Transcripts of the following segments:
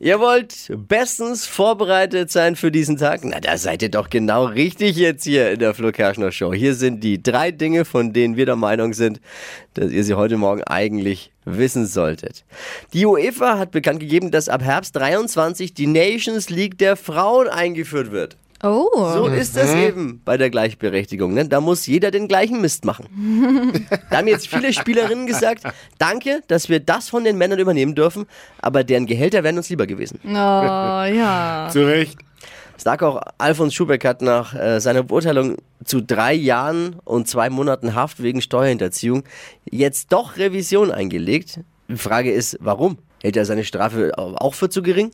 Ihr wollt bestens vorbereitet sein für diesen Tag? Na, da seid ihr doch genau richtig jetzt hier in der Flo Kerschner Show. Hier sind die drei Dinge, von denen wir der Meinung sind, dass ihr sie heute Morgen eigentlich wissen solltet. Die UEFA hat bekannt gegeben, dass ab Herbst 23 die Nations League der Frauen eingeführt wird. Oh. So ist das eben bei der Gleichberechtigung. Ne? Da muss jeder den gleichen Mist machen. da haben jetzt viele Spielerinnen gesagt, danke, dass wir das von den Männern übernehmen dürfen, aber deren Gehälter wären uns lieber gewesen. Oh, ja. Zu Recht. Sag auch, Alfons Schubeck hat nach äh, seiner Beurteilung zu drei Jahren und zwei Monaten Haft wegen Steuerhinterziehung jetzt doch Revision eingelegt. Die Frage ist, warum? Hält er seine Strafe auch für zu gering?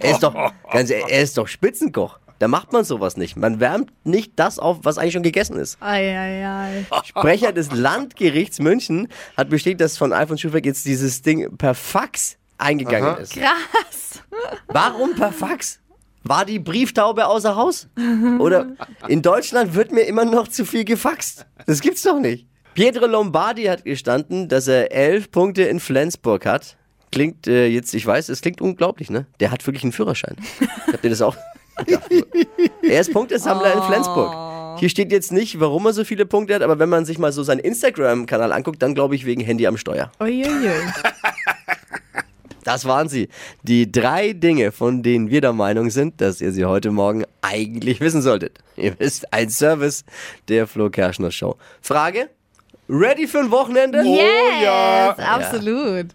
Er ist doch, ganz ehrlich, er ist doch Spitzenkoch. Da macht man sowas nicht. Man wärmt nicht das auf, was eigentlich schon gegessen ist. Eieiei. Sprecher des Landgerichts München hat bestätigt, dass von Alfons Schubeck jetzt dieses Ding per Fax eingegangen Aha. ist. Krass. Warum per Fax? War die Brieftaube außer Haus? Oder in Deutschland wird mir immer noch zu viel gefaxt. Das gibt's doch nicht. Pietro Lombardi hat gestanden, dass er elf Punkte in Flensburg hat. Klingt äh, jetzt, ich weiß, es klingt unglaublich, ne? Der hat wirklich einen Führerschein. Habt ihr das auch? Ja. Er ist Punktesammler in Flensburg. Hier steht jetzt nicht, warum er so viele Punkte hat, aber wenn man sich mal so seinen Instagram-Kanal anguckt, dann glaube ich wegen Handy am Steuer. Uiuiui. Das waren sie. Die drei Dinge, von denen wir der Meinung sind, dass ihr sie heute Morgen eigentlich wissen solltet. Ihr wisst, ein Service der Flo Kerschner Show. Frage? Ready für ein Wochenende? Yes, ja. absolut.